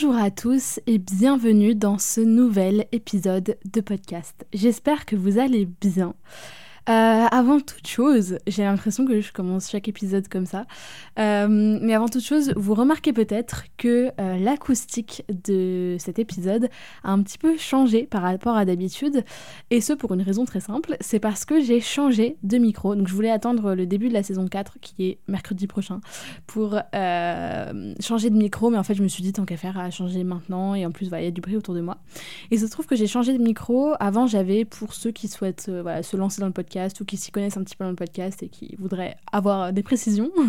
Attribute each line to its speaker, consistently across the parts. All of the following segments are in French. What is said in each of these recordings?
Speaker 1: Bonjour à tous et bienvenue dans ce nouvel épisode de podcast. J'espère que vous allez bien. Euh, avant toute chose, j'ai l'impression que je commence chaque épisode comme ça. Euh, mais avant toute chose, vous remarquez peut-être que euh, l'acoustique de cet épisode a un petit peu changé par rapport à d'habitude. Et ce pour une raison très simple, c'est parce que j'ai changé de micro. Donc je voulais attendre le début de la saison 4, qui est mercredi prochain, pour changer de micro. Mais en fait, je me suis dit, tant qu'à faire, à changer maintenant. Et en plus, il y a du bruit autour de moi. Et il se trouve que j'ai changé de micro. Avant, j'avais, pour ceux qui souhaitent se lancer dans le podcast, ou qui s'y connaissent un petit peu dans le podcast et qui voudraient avoir des précisions.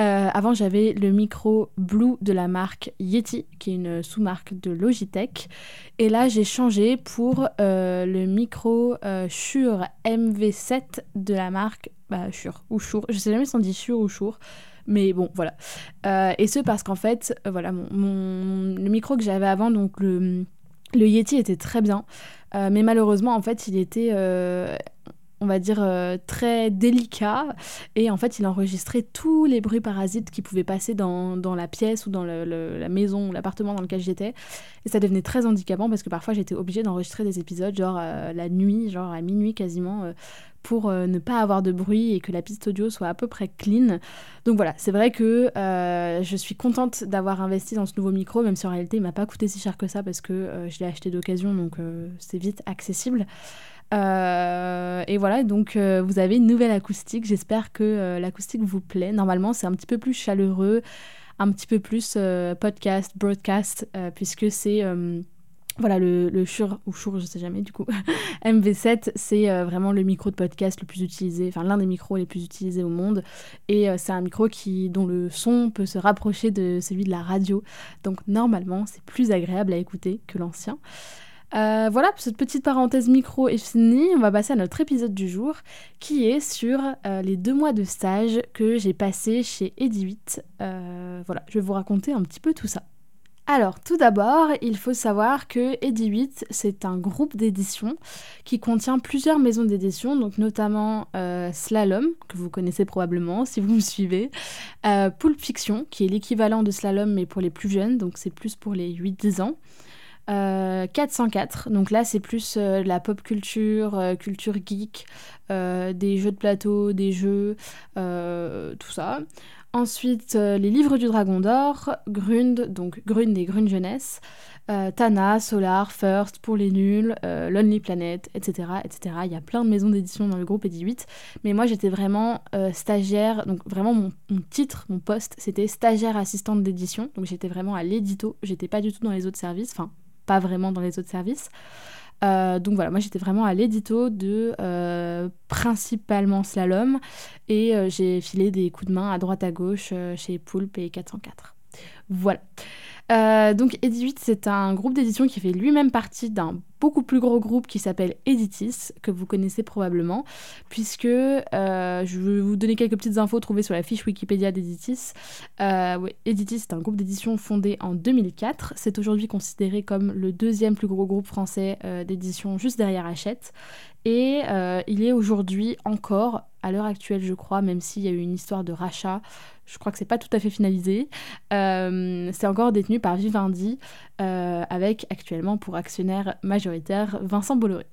Speaker 1: Euh, avant, j'avais le micro Blue de la marque Yeti, qui est une sous-marque de Logitech. Et là, j'ai changé pour euh, le micro euh, Shure MV7 de la marque bah, Shure ou Shure. Je sais jamais si on dit Shure ou Shure. Mais bon, voilà. et ce parce qu'en fait, voilà, mon, le micro que j'avais avant, donc le, le Yeti était très bien. mais malheureusement, en fait, il était on va dire, euh, très délicat. Et en fait, il enregistrait tous les bruits parasites qui pouvaient passer dans, la pièce ou dans la maison ou l'appartement dans lequel j'étais. Et ça devenait très handicapant parce que parfois j'étais obligée d'enregistrer des épisodes, genre euh, la nuit, genre à minuit quasiment, euh, pour ne pas avoir de bruit et que la piste audio soit à peu près clean. Donc voilà, c'est vrai que je suis contente d'avoir investi dans ce nouveau micro, même si en réalité il m'a pas coûté si cher que ça parce que je l'ai acheté d'occasion, donc c'est vite accessible. Euh, et voilà, donc euh, vous avez une nouvelle acoustique. J'espère que euh, l'acoustique vous plaît. Normalement, c'est un petit peu plus chaleureux, un petit peu plus podcast, broadcast, puisque c'est voilà, le, le Shure, ou Shure, je sais jamais du coup, MV7, c'est vraiment le micro de podcast le plus utilisé, enfin l'un des micros les plus utilisés au monde. Et c'est un micro qui, dont le son peut se rapprocher de celui de la radio. Donc normalement, c'est plus agréable à écouter que l'ancien. Euh, voilà, cette petite parenthèse micro est finie. On va passer à notre épisode du jour qui est sur euh, les deux mois de stage que j'ai passé chez Edi8. Euh, voilà, je vais vous raconter un petit peu tout ça. Alors, tout d'abord, il faut savoir que Edi8, c'est un groupe d'édition qui contient plusieurs maisons d'édition, donc notamment Slalom, que vous connaissez probablement si vous me suivez, Pulp Fiction, qui est l'équivalent de Slalom mais pour les plus jeunes, donc c'est plus pour les 8-10 ans. 404, euh, donc là c'est plus euh, la pop culture, euh, culture geek, des jeux de plateau, des jeux, tout ça. Ensuite, les livres du Dragon d'Or, Grund, donc Grund et Grund Jeunesse, Tana, Solar, First, Pour les Nuls, Lonely Planet, etc., etc. Il y a plein de maisons d'édition dans le groupe Edi8, mais moi j'étais vraiment stagiaire, donc vraiment mon, mon, titre, mon poste, c'était stagiaire assistante d'édition, donc j'étais vraiment à l'édito, j'étais pas du tout dans les autres services, enfin pas vraiment dans les autres services. Euh, donc voilà, moi j'étais vraiment à l'édito de euh, principalement slalom et euh, j'ai filé des coups de main à droite à gauche chez Poulpe et 404. Voilà. Euh, donc Edi8, c'est un groupe d'édition qui fait lui-même partie d'un beaucoup plus gros groupe qui s'appelle Editis, que vous connaissez probablement, puisque euh, je vais vous donner quelques petites infos trouvées sur la fiche Wikipédia d'Editis. Euh, Editis, c'est un groupe d'édition fondé en 2004. C'est aujourd'hui considéré comme le deuxième plus gros groupe français d'édition juste derrière Hachette. Et il est aujourd'hui encore, à l'heure actuelle je crois, même s'il y a eu une histoire de rachat, je crois que c'est pas tout à fait finalisé. Euh, c'est encore détenu par Vivendi, euh, avec actuellement pour actionnaire majoritaire Vincent Bolloré.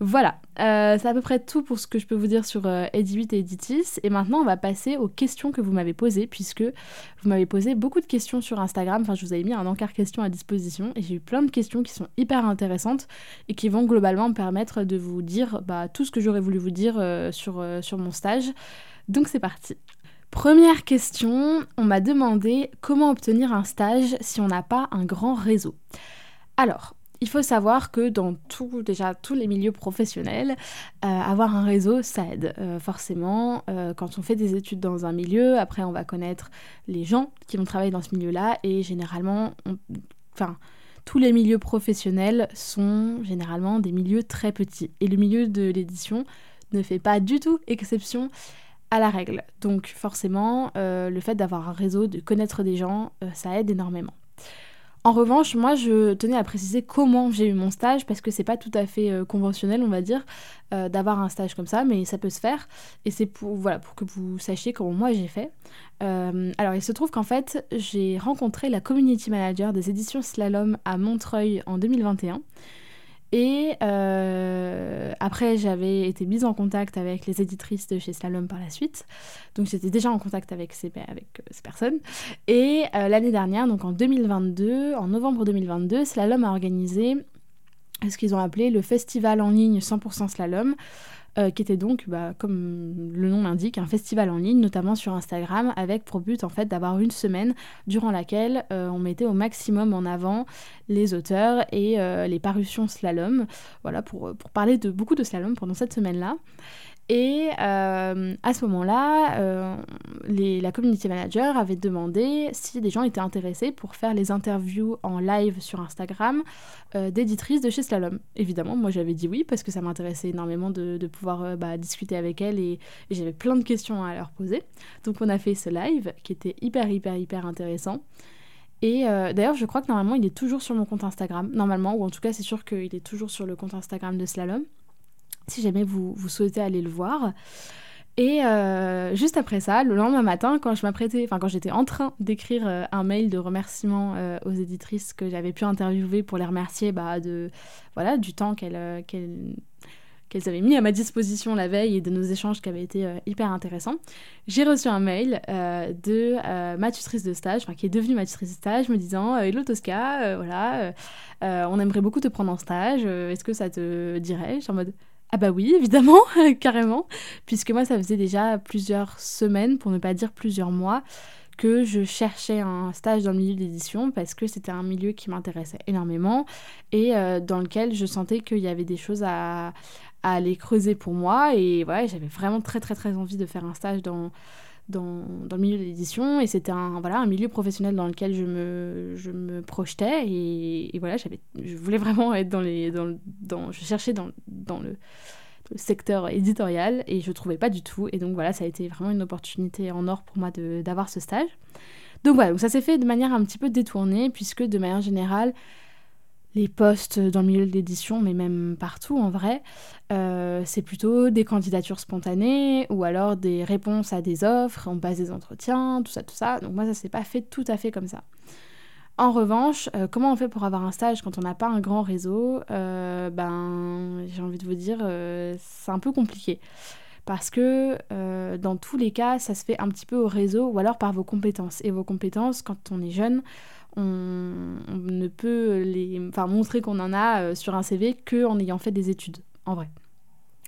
Speaker 1: Voilà, euh, c'est à peu près tout pour ce que je peux vous dire sur Edi8 et Editis. Et maintenant, on va passer aux questions que vous m'avez posées, puisque vous m'avez posé beaucoup de questions sur Instagram. Enfin, je vous avais mis un encart questions à disposition, et j'ai eu plein de questions qui sont hyper intéressantes et qui vont globalement me permettre de vous dire bah, tout ce que j'aurais voulu vous dire sur, sur mon stage. Donc c'est parti. Première question, on m'a demandé comment obtenir un stage si on n'a pas un grand réseau. Alors, il faut savoir que dans tout, déjà tous les milieux professionnels, euh, avoir un réseau, ça aide. Euh, forcément, euh, quand on fait des études dans un milieu, après on va connaître les gens qui vont travailler dans ce milieu-là, et généralement, enfin, tous les milieux professionnels sont généralement des milieux très petits. Et le milieu de l'édition ne fait pas du tout exception à la règle. Donc forcément, le fait d'avoir un réseau, de connaître des gens, ça aide énormément. En revanche, moi, je tenais à préciser comment j'ai eu mon stage parce que c'est pas tout à fait euh, conventionnel, on va dire, euh, d'avoir un stage comme ça, mais ça peut se faire. Et c'est pour, voilà, pour que vous sachiez comment moi j'ai fait. Euh, alors, il se trouve qu'en fait, j'ai rencontré la community manager des éditions Slalom à Montreuil en 2021. Et euh, après, j'avais été mise en contact avec les éditrices de chez Slalom par la suite. Donc j'étais déjà en contact avec ces, euh, personnes. Et euh, l'année dernière, donc en 2022, en novembre 2022, Slalom a organisé ce qu'ils ont appelé le festival en ligne 100% Slalom. Euh, qui était donc, bah, comme le nom l'indique, un festival en ligne, notamment sur Instagram, avec pour but en fait d'avoir une semaine durant laquelle euh, on mettait au maximum en avant les auteurs et euh, les parutions slalom, voilà, pour, pour parler de beaucoup de slalom pendant cette semaine-là. Et euh, à ce moment-là, euh, la community manager avait demandé si des gens étaient intéressés pour faire les interviews en live sur Instagram euh, d'éditrices de chez Slalom. Évidemment, moi j'avais dit oui parce que ça m'intéressait énormément de, pouvoir bah, discuter avec elles et, et j'avais plein de questions à leur poser. Donc on a fait ce live qui était hyper hyper hyper intéressant. Et d'ailleurs, je crois que normalement, il est toujours sur mon compte Instagram. Normalement, ou en tout cas, c'est sûr qu'il est toujours sur le compte Instagram de Slalom si jamais vous, vous souhaitez aller le voir. Et euh, juste après ça, le lendemain matin, quand je m'apprêtais, enfin quand j'étais en train d'écrire euh, un mail de remerciement euh, aux éditrices que j'avais pu interviewer pour les remercier bah, de voilà du temps qu'elles qu'elles avaient mis à ma disposition la veille et de nos échanges qui avaient été hyper intéressants, j'ai reçu un mail de ma tutrice de stage, qui est devenue ma tutrice de stage, me disant Hello Tosca, voilà, on aimerait beaucoup te prendre en stage, est-ce que ça te dirait? Je suis en mode ah bah oui, évidemment, carrément, puisque moi ça faisait déjà plusieurs semaines, pour ne pas dire plusieurs mois, que je cherchais un stage dans le milieu d'édition parce que c'était un milieu qui m'intéressait énormément et euh, dans lequel je sentais qu'il y avait des choses à, à, aller creuser pour moi. Et voilà, j'avais vraiment très très très envie de faire un stage dans, dans, dans, le milieu de l'édition et c'était un, voilà, un milieu professionnel dans lequel je me, je me projetais et, voilà, je voulais vraiment être dans les... Dans, dans, je cherchais dans, dans le, secteur éditorial et je trouvais pas du tout et donc voilà, ça a été vraiment une opportunité en or pour moi d'avoir ce stage. Donc voilà, donc ça s'est fait de manière un petit peu détournée puisque de manière générale, les postes dans le milieu de l'édition, mais même partout en vrai, euh, c'est plutôt des candidatures spontanées ou alors des réponses à des offres, on passe des entretiens, tout ça, tout ça. Donc moi, ça s'est pas fait tout à fait comme ça. En revanche, euh, comment on fait pour avoir un stage quand on n'a pas un grand réseau? Euh, Ben, j'ai envie de vous dire, c'est un peu compliqué. Parce que dans tous les cas, ça se fait un petit peu au réseau ou alors par vos compétences. Et vos compétences, quand on est jeune, on, ne peut les, enfin, montrer qu'on en a euh, sur un CV qu'en ayant fait des études, en vrai,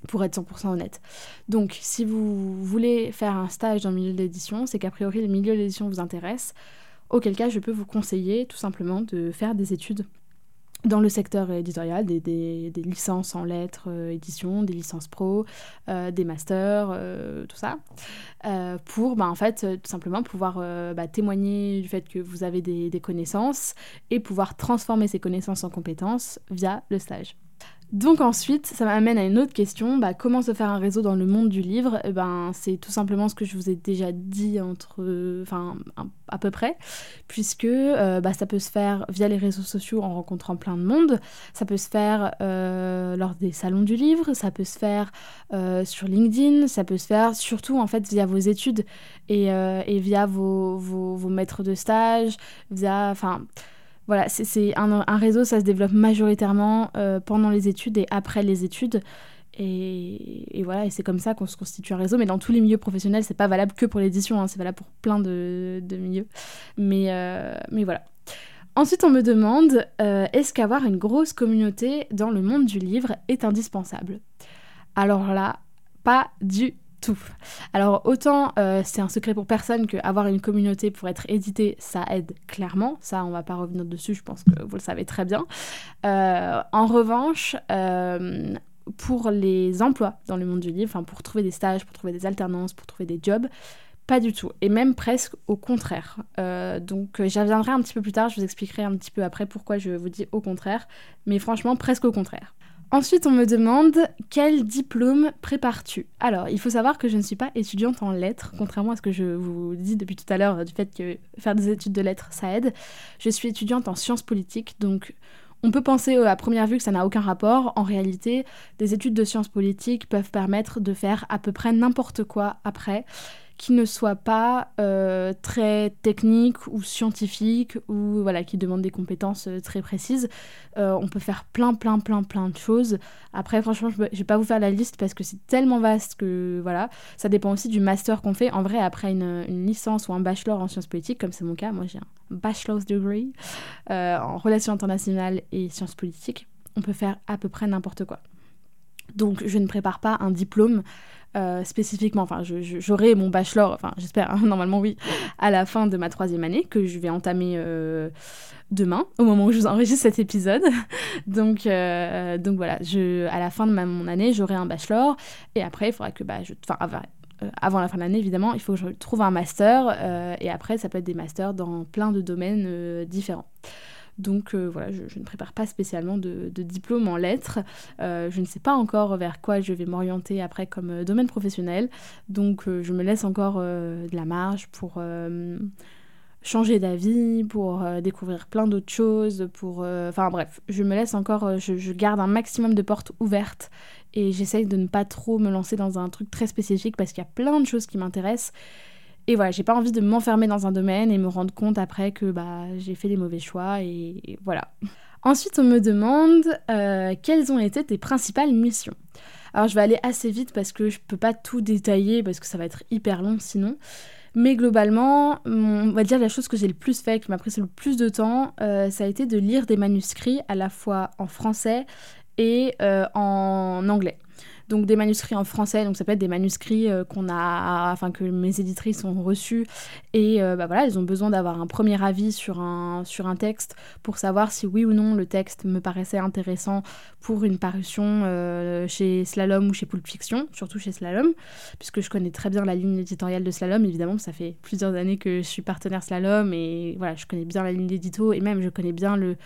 Speaker 1: pour être 100% honnête. Donc, si vous voulez faire un stage dans le milieu de l'édition, c'est qu'a priori le milieu de l'édition vous intéresse, auquel cas je peux vous conseiller tout simplement de faire des études dans le secteur éditorial, des, licences en lettres, euh, édition, des licences pro, euh, des masters, euh, tout ça, pour bah, en fait tout simplement pouvoir bah, témoigner du fait que vous avez des connaissances et pouvoir transformer ces connaissances en compétences via le stage. Donc ensuite, ça m'amène à une autre question, bah, comment se faire un réseau dans le monde du livre? Eh ben, C'est tout simplement ce que je vous ai déjà dit entre, enfin, à peu près, puisque euh, bah, ça peut se faire via les réseaux sociaux en rencontrant plein de monde, ça peut se faire euh, lors des salons du livre, ça peut se faire euh, sur LinkedIn, ça peut se faire surtout en fait via vos études et, et via vos, vos, vos, maîtres de stage, via... Enfin, voilà, c'est un, réseau, ça se développe majoritairement euh, pendant les études et après les études. Et, voilà, et c'est comme ça qu'on se constitue un réseau. Mais dans tous les milieux professionnels, c'est pas valable que pour l'édition, hein, c'est valable pour plein de, milieux. Mais, euh, mais voilà. Ensuite, on me demande euh, est-ce qu'avoir une grosse communauté dans le monde du livre est indispensable? Alors là, pas du Alors autant euh, c'est un secret pour personne que avoir une communauté pour être édité, ça aide clairement. Ça, on va pas revenir dessus, je pense que vous le savez très bien. Euh, en revanche, euh, pour les emplois dans le monde du livre, pour trouver des stages, pour trouver des alternances, pour trouver des jobs, pas du tout. Et même presque au contraire. donc j'y reviendrai un petit peu plus tard, je vous expliquerai un petit peu après pourquoi je vous dis au contraire. Mais franchement, presque au contraire. Ensuite, on me demande quel diplôme prépares-tu? Alors, il faut savoir que je ne suis pas étudiante en lettres, contrairement à ce que je vous dis depuis tout à l'heure du fait que faire des études de lettres, ça aide. Je suis étudiante en sciences politiques, donc on peut penser euh, à première vue que ça n'a aucun rapport. En réalité, des études de sciences politiques peuvent permettre de faire à peu près n'importe quoi après qui ne soit pas euh, très technique ou scientifique ou voilà qui demande des compétences euh, très précises. Euh, on peut faire plein plein plein plein de choses. Après franchement je, je vais pas vous faire la liste parce que c'est tellement vaste que voilà ça dépend aussi du master qu'on fait. En vrai après une, licence ou un bachelor en sciences politiques comme c'est mon cas, moi j'ai un bachelor's degree en relations internationales et sciences politiques, on peut faire à peu près n'importe quoi. Donc je ne prépare pas un diplôme euh, spécifiquement. Enfin, j'aurai mon bachelor, enfin j'espère, hein, normalement oui, à la fin de ma troisième année, que je vais entamer euh, demain, au moment où je vous enregistre cet épisode. donc, euh, donc voilà, je, à la fin de mon année, j'aurai un bachelor, et après, il faudra que, bah, je, enfin, avant la fin de l'année, évidemment, il faut que je trouve un master, et après, ça peut être des masters dans plein de domaines différents. Donc euh, voilà, je, ne prépare pas spécialement de, diplôme en lettres. Euh, je ne sais pas encore vers quoi je vais m'orienter après comme euh, domaine professionnel. Donc je me laisse encore de la marge pour changer d'avis, pour découvrir plein d'autres choses, pour... Enfin bref, je me laisse encore, je, je, garde un maximum de portes ouvertes et j'essaye de ne pas trop me lancer dans un truc très spécifique parce qu'il y a plein de choses qui m'intéressent et voilà, j'ai pas envie de m'enfermer dans un domaine et me rendre compte après que bah, j'ai fait les mauvais choix et, voilà. Ensuite, on me demande euh, quelles ont été tes principales missions? Alors, je vais aller assez vite parce que je peux pas tout détailler parce que ça va être hyper long sinon. Mais globalement, on va dire la chose que j'ai le plus fait, qui m'a pris le plus de temps, euh, ça a été de lire des manuscrits à la fois en français et euh, en anglais donc des manuscrits en français, donc ça peut être des manuscrits euh, qu'on a, enfin que mes éditrices ont reçus. Et euh, bah voilà, elles ont besoin d'avoir un premier avis sur un, sur un texte pour savoir si oui ou non le texte me paraissait intéressant pour une parution euh, chez Slalom ou chez Pulp Fiction, surtout chez Slalom, puisque je connais très bien la ligne éditoriale de Slalom, évidemment, ça fait plusieurs années que je suis partenaire Slalom et voilà, je connais bien la ligne d'édito et même je connais bien le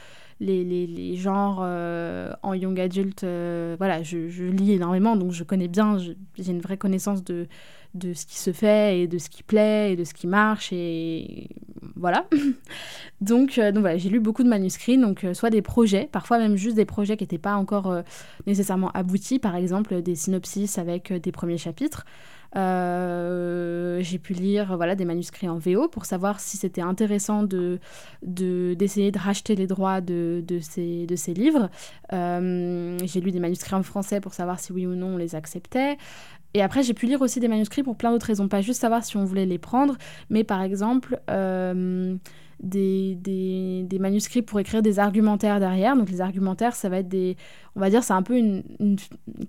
Speaker 1: les, les, genres euh, en young adult. Euh, voilà, je, je, lis énormément, donc je connais bien, j'ai une vraie connaissance de, de ce qui se fait et de ce qui plaît et de ce qui marche. Et voilà. donc, euh, donc voilà, j'ai lu beaucoup de manuscrits, donc soit des projets, parfois même juste des projets qui n'étaient pas encore nécessairement aboutis, par exemple des synopsis avec des premiers chapitres. Euh, j'ai pu lire voilà, des manuscrits en VO pour savoir si c'était intéressant de, d'essayer de, racheter les droits de, de, ces, de ces livres. Euh, j'ai lu des manuscrits en français pour savoir si oui ou non on les acceptait. Et après, j'ai pu lire aussi des manuscrits pour plein d'autres raisons. Pas juste savoir si on voulait les prendre, mais par exemple... Euh, des, des, des, manuscrits pour écrire des argumentaires derrière. Donc les argumentaires, ça va être des, on va dire, c'est un peu une,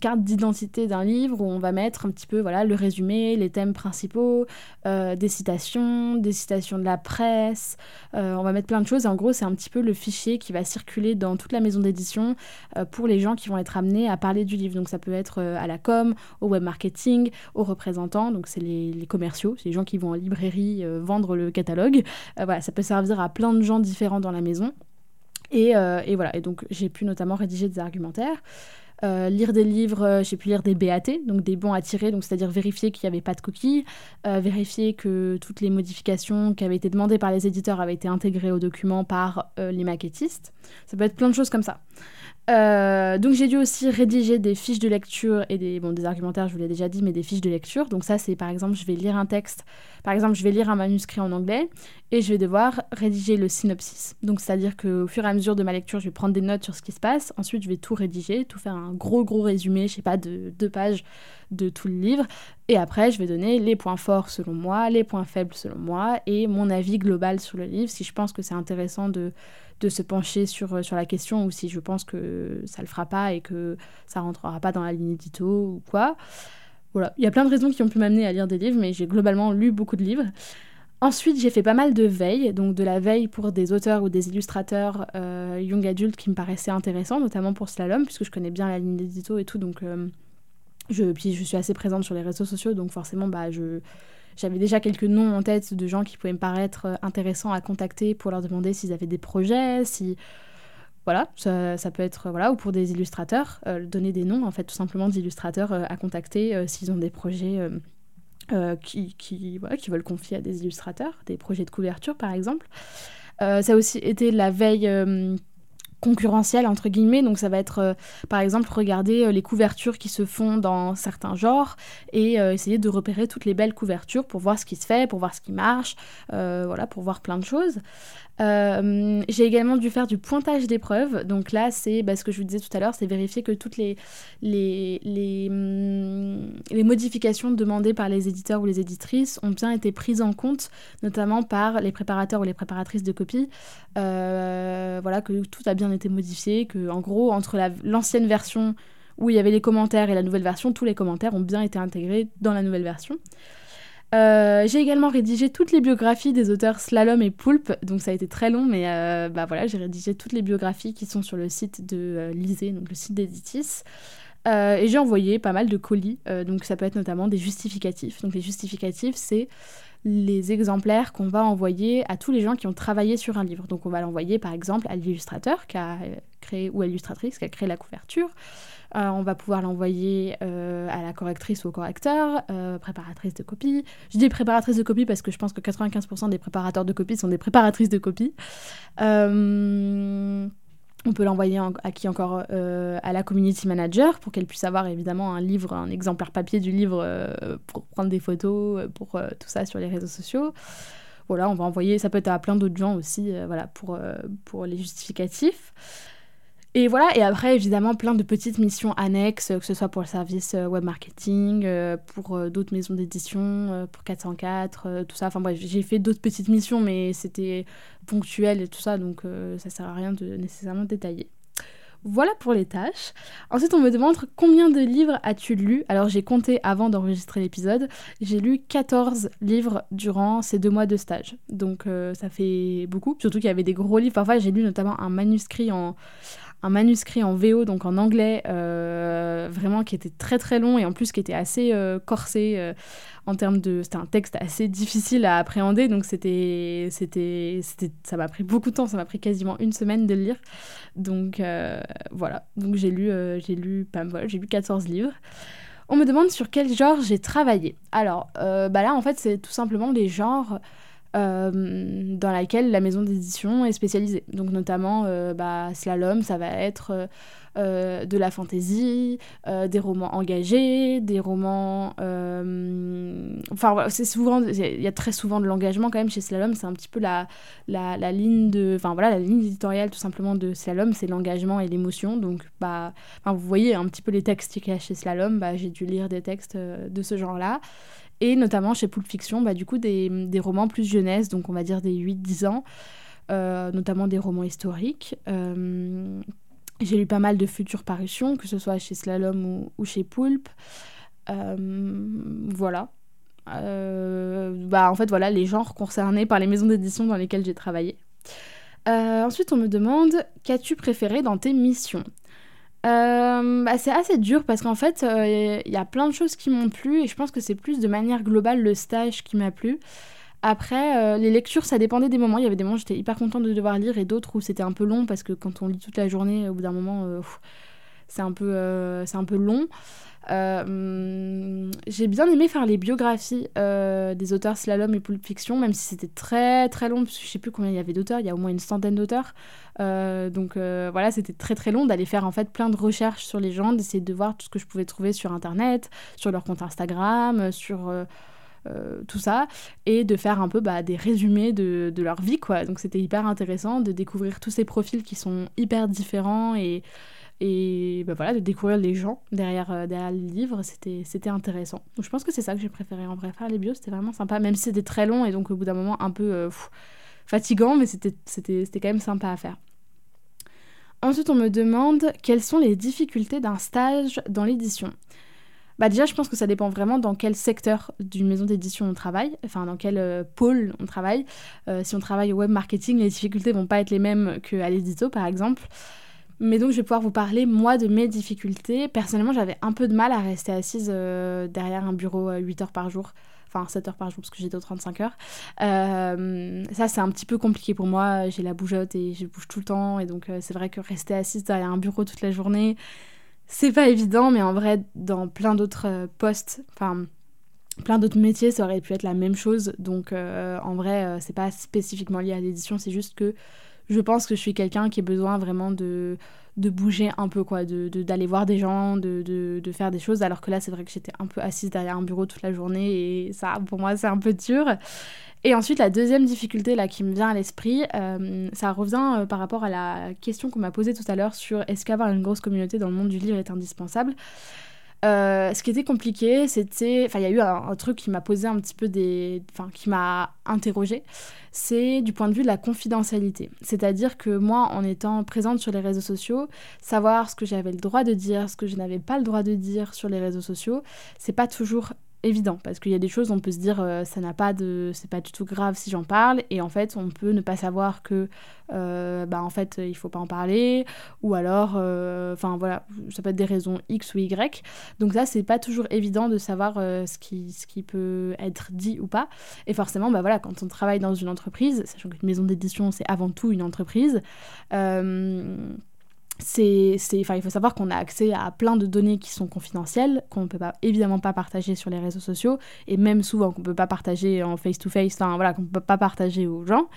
Speaker 1: carte d'identité d'un livre où on va mettre un petit peu voilà le résumé, les thèmes principaux, euh, des citations, des citations de la presse. Euh, on va mettre plein de choses. Et en gros, c'est un petit peu le fichier qui va circuler dans toute la maison d'édition euh, pour les gens qui vont être amenés à parler du livre. Donc ça peut être à la com, au web marketing, aux représentants. Donc c'est les, les, commerciaux, c'est les gens qui vont en librairie vendre le catalogue. voilà, ça peut servir à plein de gens différents dans la maison. Euh, et, voilà, et donc j'ai pu notamment rédiger des argumentaires. Euh, lire des livres, euh, j'ai pu lire des BAT, donc des bons à tirer, c'est-à-dire vérifier qu'il n'y avait pas de coquilles, vérifier que toutes les modifications qui avaient été demandées par les éditeurs avaient été intégrées au document par les maquettistes. Ça peut être plein de choses comme ça. Euh, donc j'ai dû aussi rédiger des fiches de lecture et des, bon, des argumentaires, je vous l'ai déjà dit, mais des fiches de lecture. Donc ça, c'est par exemple, je vais lire un texte, par exemple, je vais lire un manuscrit en anglais et je vais devoir rédiger le synopsis. Donc c'est-à-dire qu'au fur et à mesure de ma lecture, je vais prendre des notes sur ce qui se passe. Ensuite, je vais tout rédiger, tout faire un gros gros résumé, je sais pas, de deux pages de tout le livre. Et après, je vais donner les points forts selon moi, les points faibles selon moi et mon avis global sur le livre si je pense que c'est intéressant de de se pencher sur, euh, sur la question ou si je pense que ça le fera pas et que ça rentrera pas dans la ligne édito ou quoi. voilà, il y a plein de raisons qui ont pu m'amener à lire des livres, mais j'ai globalement lu beaucoup de livres. Ensuite, j'ai fait pas mal de veille, donc de la veille pour des auteurs ou des illustrateurs euh, young adultes qui me paraissaient intéressants, notamment pour Slalom, puisque je connais bien la ligne d'édito et tout, donc euh, je, puis je suis assez présente sur les réseaux sociaux, donc forcément, bah, je, j'avais déjà quelques noms en tête de gens qui pouvaient me paraître euh, intéressants à contacter pour leur demander s'ils avaient des projets, si voilà, ça, ça, peut être voilà ou pour des illustrateurs, donner des noms en fait tout simplement d'illustrateurs à contacter s'ils ont des projets euh, qui, qui, voilà, qui veulent confier à des illustrateurs, des projets de couverture par exemple. Euh, ça a aussi été la veille euh, concurrentielle entre guillemets donc ça va être par exemple regarder les couvertures qui se font dans certains genres et essayer de repérer toutes les belles couvertures pour voir ce qui se fait pour voir ce qui marche voilà pour voir plein de choses euh, j'ai également dû faire du pointage d'épreuves. Donc là, c'est bah, ce que je vous disais tout à l'heure, c'est vérifier que toutes hum, les, modifications demandées par les éditeurs ou les éditrices ont bien été prises en compte, notamment par les préparateurs ou les préparatrices de copies. Euh, voilà, que tout a bien été modifié, que en gros, entre l'ancienne version où il y avait les commentaires et la nouvelle version, tous les commentaires ont bien été intégrés dans la nouvelle version. Euh, j'ai également rédigé toutes les biographies des auteurs Slalom et Poulpe, donc ça a été très long, mais euh, bah voilà, j'ai rédigé toutes les biographies qui sont sur le site de euh, donc le site d'Editis. et j'ai envoyé pas mal de colis, donc ça peut être notamment des justificatifs. Donc les justificatifs, c'est les exemplaires qu'on va envoyer à tous les gens qui ont travaillé sur un livre. Donc on va l'envoyer par exemple à l'illustrateur qui a créé, ou à l'illustratrice qui a créé la couverture. Euh, on va pouvoir l'envoyer euh, à la correctrice ou au correcteur, euh, préparatrice de copie. Je dis préparatrice de copie parce que je pense que 95% des préparateurs de copie sont des préparatrices de copie. on peut l'envoyer à qui encore À la community manager pour qu'elle puisse avoir évidemment un livre, un exemplaire papier du livre pour prendre des photos, pour tout ça sur les réseaux sociaux voilà, on va envoyer, ça peut être à plein d'autres gens aussi, voilà, pour, pour les justificatifs. Et voilà, et après, évidemment, plein de petites missions annexes, que ce soit pour le service euh, web marketing, euh, pour euh, d'autres maisons d'édition, pour 404, tout ça. Enfin bref, j'ai fait d'autres petites missions, mais c'était ponctuel et tout ça, donc ça sert à rien de nécessairement détailler. Voilà pour les tâches. Ensuite, on me demande combien de livres as-tu lu? Alors, j'ai compté avant d'enregistrer l'épisode. J'ai lu 14 livres durant ces deux mois de stage. Donc, ça fait beaucoup. Surtout qu'il y avait des gros livres. Parfois, j'ai lu notamment un manuscrit en, un manuscrit en VO, donc en anglais, euh, vraiment qui était très très long et en plus qui était assez euh, corsé euh, en termes de... C'était un texte assez difficile à appréhender, donc c'était... c'était, ça m'a pris beaucoup de temps, ça m'a pris quasiment une semaine de le lire. Donc voilà, donc j'ai lu, j'ai lu, pas, voilà, j'ai lu 14 livres. On me demande sur quel genre j'ai travaillé. Alors, bah là, en fait, c'est tout simplement les genres dans laquelle la maison d'édition est spécialisée. Donc notamment euh, bah, Slalom, ça va être euh, de la fantaisie, des romans engagés, des romans... Enfin c'est souvent... Il y a très souvent de l'engagement quand même chez Slalom, c'est un petit peu la, la, la, ligne de... Enfin voilà, la ligne éditoriale tout simplement de Slalom, c'est l'engagement et l'émotion. Donc bah, vous voyez un petit peu les textes qu'il y a chez Slalom, bah, j'ai dû lire des textes de ce genre-là. Et notamment chez Pulp Fiction, bah, du coup, des, romans plus jeunesse, donc on va dire des 8-10 ans, euh, notamment des romans historiques. Euh, j'ai lu pas mal de futures parutions, que ce soit chez Slalom ou, chez Pulp. Euh, voilà. bah, en fait, voilà les genres concernés par les maisons d'édition dans lesquelles j'ai travaillé. ensuite, on me demande Qu'as-tu préféré dans tes missions? Euh, bah, c'est assez dur parce qu'en fait, il euh, y a plein de choses qui m'ont plu et je pense que c'est plus de manière globale le stage qui m'a plu. Après, euh, les lectures, ça dépendait des moments. Il y avait des moments où j'étais hyper contente de devoir lire et d'autres où c'était un peu long parce que quand on lit toute la journée, au bout d'un moment, c'est un, peu, c'est un peu long. Euh, j'ai bien aimé faire les biographies euh, des auteurs slalom et pulp fiction, même si c'était très très long, parce que je sais plus combien il y avait d'auteurs, il y a au moins une centaine d'auteurs. Euh, donc voilà, c'était très très long d'aller faire en fait plein de recherches sur les gens, d'essayer de voir tout ce que je pouvais trouver sur internet, sur leur compte Instagram, sur tout ça, et de faire un peu bah, des résumés de, de, leur vie quoi. Donc c'était hyper intéressant de découvrir tous ces profils qui sont hyper différents et et bah voilà, de découvrir les gens derrière, euh, derrière le livre, c'était intéressant. Donc je pense que c'est ça que j'ai préféré en vrai. Faire les bios, c'était vraiment sympa, même si c'était très long et donc au bout d'un moment un peu euh, fatigant, mais c'était quand même sympa à faire. Ensuite, on me demande quelles sont les difficultés d'un stage dans l'édition. bah déjà, je pense que ça dépend vraiment dans quel secteur d'une maison d'édition on travaille, enfin dans quel euh, pôle on travaille. Si on travaille au web marketing, les difficultés vont pas être les mêmes qu'à l'édito par exemple. Mais donc je vais pouvoir vous parler moi de mes difficultés. Personnellement, j'avais un peu de mal à rester assise euh, derrière un bureau 8 heures par jour. Enfin 7 heures par jour parce que j'ai d'autres 35 heures. ça c'est un petit peu compliqué pour moi. J'ai la bougeotte et je bouge tout le temps. Et donc c'est vrai que rester assise derrière un bureau toute la journée, c'est pas évident, mais en vrai, dans plein d'autres euh, postes, enfin, plein d'autres métiers, ça aurait pu être la même chose. Donc, euh, en vrai, euh, c'est pas spécifiquement lié à l'édition, c'est juste que je pense que je suis quelqu'un qui a besoin vraiment de, bouger un peu, quoi, d'aller de, d'aller voir des gens, de, de, faire des choses. Alors que là, c'est vrai que j'étais un peu assise derrière un bureau toute la journée et ça, pour moi, c'est un peu dur. Et ensuite, la deuxième difficulté là qui me vient à l'esprit, euh, ça revient euh, par rapport à la question qu'on m'a posée tout à l'heure sur est-ce qu'avoir une grosse communauté dans le monde du livre est indispensable? Euh, ce qui était compliqué, c'était. Enfin, il y a eu un, truc qui m'a posé un petit peu des. Enfin, qui m'a interrogé. C'est du point de vue de la confidentialité. C'est-à-dire que moi, en étant présente sur les réseaux sociaux, savoir ce que j'avais le droit de dire, ce que je n'avais pas le droit de dire sur les réseaux sociaux, c'est pas toujours évident parce qu'il y a des choses on peut se dire euh, ça n'a pas de c'est pas du tout grave si j'en parle et en fait on peut ne pas savoir que euh, bah en fait il faut pas en parler ou alors euh, enfin voilà ça peut être des raisons x ou y. Donc ça c'est pas toujours évident de savoir ce qui ce qui peut être dit ou pas. Et forcément bah voilà quand on travaille dans une entreprise sachant qu'une maison d'édition c'est avant tout une entreprise c'est, enfin, il faut savoir qu'on a accès à plein de données qui sont confidentielles, qu'on ne peut pas, évidemment pas partager sur les réseaux sociaux, et même souvent qu'on ne peut pas partager en face-to-face, voilà, qu'on ne peut pas partager aux gens.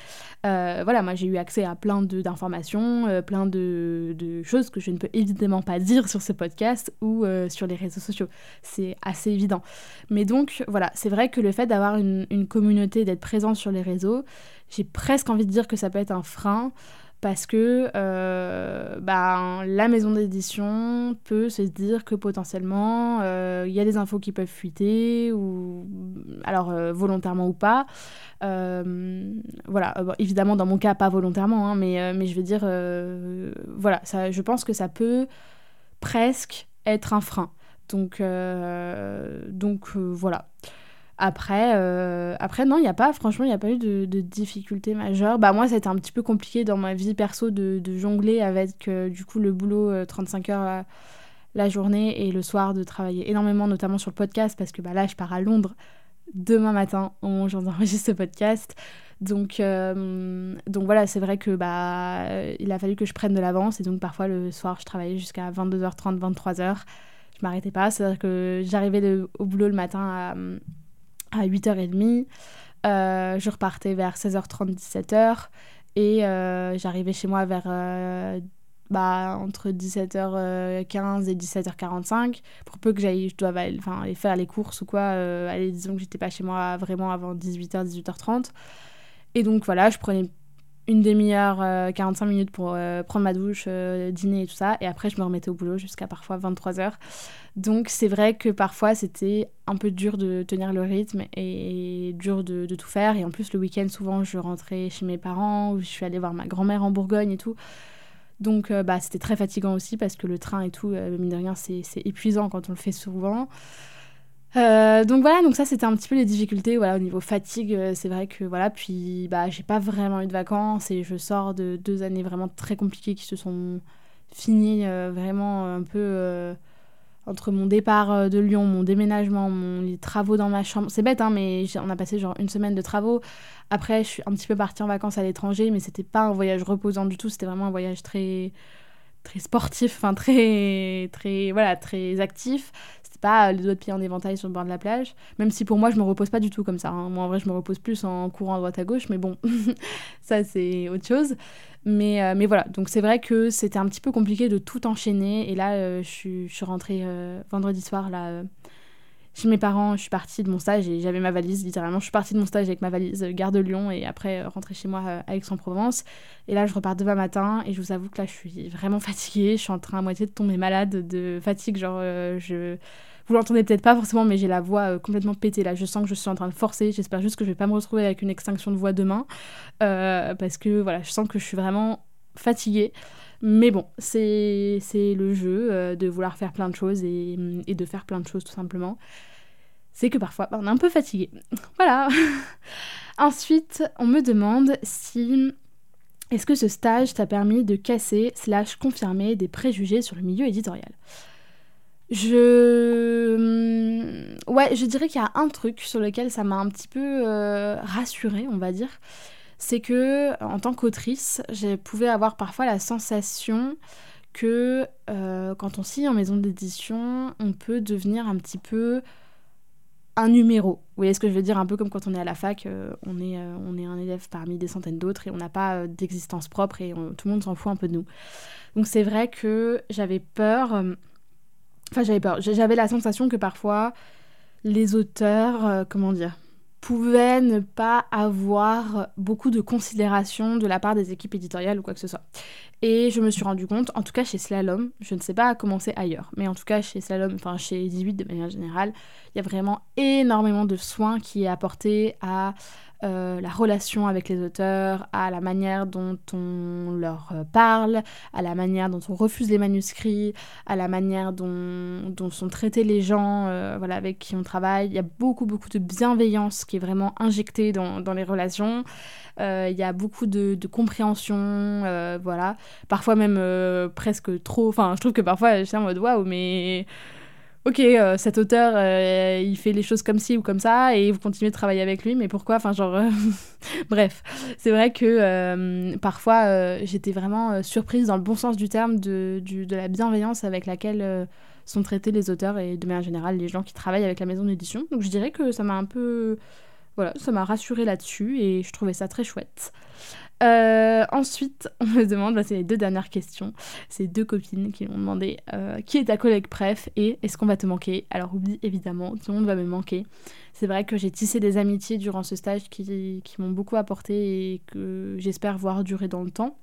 Speaker 1: Euh, voilà, moi j'ai eu accès à plein d'informations, euh, plein de, de, choses que je ne peux évidemment pas dire sur ce podcast ou euh, sur les réseaux sociaux. C'est assez évident. Mais donc voilà, c'est vrai que le fait d'avoir une, une communauté, d'être présent sur les réseaux, j'ai presque envie de dire que ça peut être un frein parce que euh, bah, la maison d'édition peut se dire que potentiellement euh, il y a des infos qui peuvent fuiter, ou alors euh, volontairement ou pas. voilà, évidemment dans mon cas pas volontairement, hein, mais, mais je veux dire, voilà, ça, je pense que ça peut presque être un frein. Donc, donc voilà. Après, euh, après non, il n'y a pas, franchement, il n'y a pas eu de, de difficultés majeures. Bah, moi, c'était un petit peu compliqué dans ma vie perso de, de jongler avec, euh, du coup, le boulot 35 euh, heures la journée et le soir de travailler énormément, notamment sur le podcast, parce que bah, là, je pars à Londres demain matin au où j'enregistre ce podcast. Donc, donc voilà, c'est vrai que bah, il a fallu que je prenne de l'avance et donc parfois le soir, je travaillais jusqu'à 22h30, 23h. Je m'arrêtais pas, c'est-à-dire que j'arrivais au boulot le matin à à 8h30. Euh, je repartais vers 16h30, 17h. Et euh, j'arrivais chez moi vers euh, bah, entre 17h15 et 17h45. Pour peu que j'aille, je dois enfin, aller faire les courses ou quoi. allez, disons que j'étais pas chez moi vraiment avant 18h, 18h30. Et donc voilà, je prenais une demi-heure, 45 minutes pour prendre ma douche, dîner et tout ça. Et après, je me remettais au boulot jusqu'à parfois 23h. Donc c'est vrai que parfois c'était un peu dur de tenir le rythme et dur de, tout faire. Et en plus le week-end souvent je rentrais chez mes parents ou je suis allée voir ma grand-mère en Bourgogne et tout. Donc euh, bah, c'était très fatigant aussi parce que le train et tout, euh, mine de rien, c'est épuisant quand on le fait souvent. Euh, donc voilà, donc ça c'était un petit peu les difficultés voilà, au niveau fatigue. c'est vrai que voilà, puis bah, j'ai pas vraiment eu de vacances et je sors de deux années vraiment très compliquées qui se sont finies vraiment un peu entre mon départ euh, de Lyon, mon déménagement, mon, les travaux dans ma chambre. C'est bête, hein, mais on a passé genre une semaine de travaux. Après, je suis un petit peu partie en vacances à l'étranger, mais c'était pas un voyage reposant du tout. C'était vraiment un voyage très très sportif, enfin très très voilà très actif. C'était pas les doigts de pied en éventail sur le bord de la plage. Même si pour moi, je me repose pas du tout comme ça. Hein. Moi, en vrai, je me repose plus en courant à droite à gauche, mais bon, ça c'est autre chose. Mais, euh, mais voilà, donc c'est vrai que c'était un petit peu compliqué de tout enchaîner. Et là, euh, je, suis, je, rentrée euh, vendredi soir là, chez mes parents. Je suis partie de mon stage et j'avais ma valise, littéralement. Je suis partie de mon stage avec ma valise Gare de Lyon et après rentrer chez moi à Aix-en-Provence. Et là, je repars demain matin et je vous avoue que là, je suis vraiment fatiguée. Je suis en train à moitié de tomber malade de fatigue. Genre, je vous l'entendez peut-être pas forcément, mais j'ai la voix euh, complètement pétée là. Je sens que je suis en train de forcer. J'espère juste que je vais pas me retrouver avec une extinction de voix demain. Euh, parce que voilà, je sens que je suis vraiment fatiguée. Mais bon, c'est le jeu de vouloir faire plein de choses et, de faire plein de choses tout simplement. C'est que parfois, bah, on est un peu fatigué. Voilà. Ensuite, on me demande si est-ce que ce stage t'a permis de casser slash confirmer des préjugés sur le milieu éditorial? Je... Hmm, ouais, je dirais qu'il y a un truc sur lequel ça m'a un petit peu euh, rassurée, on va dire. C'est que, en tant qu'autrice, je pouvais avoir parfois la sensation que euh, quand on signe en maison d'édition, on peut devenir un petit peu un numéro. Vous voyez ce que je veux dire? Un peu comme quand on est à la fac, euh, on, est, euh, on est un élève parmi des centaines d'autres et on n'a pas d'existence propre et tout le monde s'en fout un peu de nous. Donc c'est vrai que j'avais peur. Enfin, j'avais peur. J'avais la sensation que parfois les auteurs, comment dire, pouvait ne pas avoir beaucoup de considération de la part des équipes éditoriales ou quoi que ce soit. Et je me suis rendu compte, en tout cas chez Slalom, je ne sais pas comment c'est ailleurs, mais en tout cas chez Slalom, enfin chez 18 de manière générale, il y a vraiment énormément de soins qui est apporté à euh, la relation avec les auteurs, à la manière dont on leur euh, parle, à la manière dont on refuse les manuscrits, à la manière dont, dont sont traités les gens euh, voilà, avec qui on travaille. Il y a beaucoup, beaucoup de bienveillance qui est vraiment injectée dans, dans les relations. il y a beaucoup de, compréhension, voilà. Parfois même presque trop. Enfin, je trouve que parfois, je suis en mode waouh, mais ok, euh, cet auteur, euh, il fait les choses comme ci ou comme ça, et vous continuez de travailler avec lui, mais pourquoi? Enfin, genre, euh, bref, c'est vrai que parfois, j'étais vraiment surprise dans le bon sens du terme de, de la bienveillance avec laquelle sont traités les auteurs et de manière générale les gens qui travaillent avec la maison d'édition. Donc je dirais que ça m'a un peu... Voilà, ça m'a rassurée là-dessus et je trouvais ça très chouette. Euh, ensuite, on me demande, bah, c'est les deux dernières questions, c'est deux copines qui m'ont demandé euh, qui est ta collègue préf et est-ce qu'on va te manquer? Alors oui, évidemment, tout le monde va me manquer. C'est vrai que j'ai tissé des amitiés durant ce stage qui, qui m'ont beaucoup apporté et que j'espère voir durer dans le temps.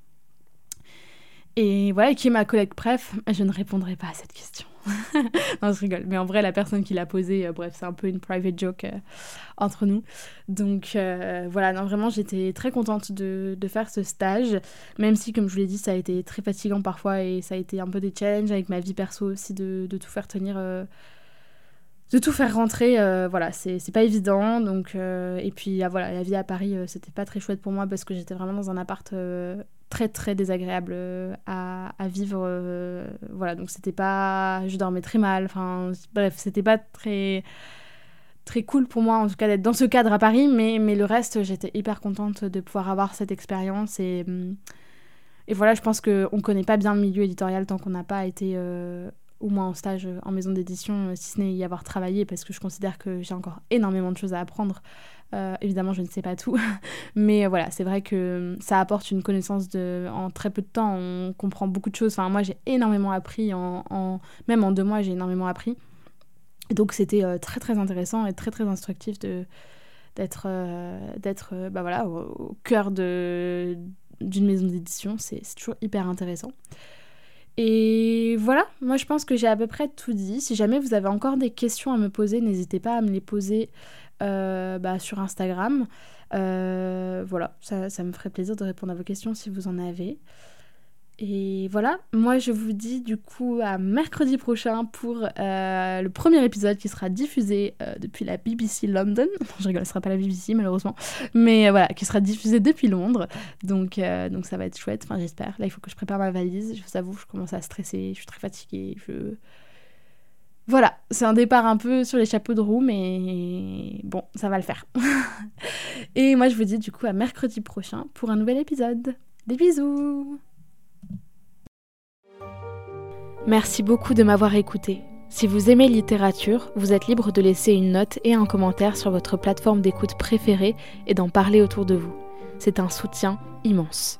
Speaker 1: Et voilà, qui est ma collègue préf? Je ne répondrai pas à cette question. non, je rigole. Mais en vrai, la personne qui l'a posée, euh, bref, c'est un peu une private joke euh, entre nous. Donc euh, voilà, non, vraiment, j'étais très contente de, faire ce stage. Même si, comme je vous l'ai dit, ça a été très fatigant parfois et ça a été un peu des challenges avec ma vie perso aussi de, tout faire tenir de tout faire rentrer, voilà, c'est pas évident. Donc, et puis, ah, voilà, la vie à Paris, c'était pas très chouette pour moi parce que j'étais vraiment dans un appart très très désagréable à, à, vivre. voilà, donc c'était pas. Je dormais très mal. Enfin, bref, c'était pas très très cool pour moi en tout cas d'être dans ce cadre à Paris, mais, le reste, j'étais hyper contente de pouvoir avoir cette expérience et. Et voilà, je pense qu'on connaît pas bien le milieu éditorial tant qu'on n'a pas été ou moins en stage euh, en maison d'édition, euh, si ce n'est y avoir travaillé, parce que je considère que j'ai encore énormément de choses à apprendre. Euh, évidemment, je ne sais pas tout, mais voilà, c'est vrai que ça apporte une connaissance de. En très peu de temps, on comprend beaucoup de choses. Enfin, moi, j'ai énormément appris, en, même en deux mois, j'ai énormément appris. Donc, c'était très très intéressant et très très instructif d'être d'être bah au, cœur d'une maison d'édition c'est toujours hyper intéressant et voilà, moi je pense que j'ai à peu près tout dit. Si jamais vous avez encore des questions à me poser, n'hésitez pas à me les poser euh, bah, sur Instagram. Euh, voilà, ça, ça, me ferait plaisir de répondre à vos questions si vous en avez. Et voilà, moi je vous dis du coup à mercredi prochain pour euh, le premier épisode qui sera diffusé depuis la BBC London. je rigole, ce sera pas la BBC malheureusement, mais voilà, qui sera diffusé depuis Londres. Donc, donc ça va être chouette, enfin j'espère. Là il faut que je prépare ma valise, je vous avoue, je commence à stresser, je suis très fatiguée. Je... Voilà, c'est un départ un peu sur les chapeaux de roue, mais bon, ça va le faire. Et moi je vous dis du coup à mercredi prochain pour un nouvel épisode. Des bisous Merci beaucoup de m'avoir écouté. Si vous aimez littérature, vous êtes libre de laisser une note et un commentaire sur votre plateforme d'écoute préférée et d'en parler autour de vous. C'est un soutien immense.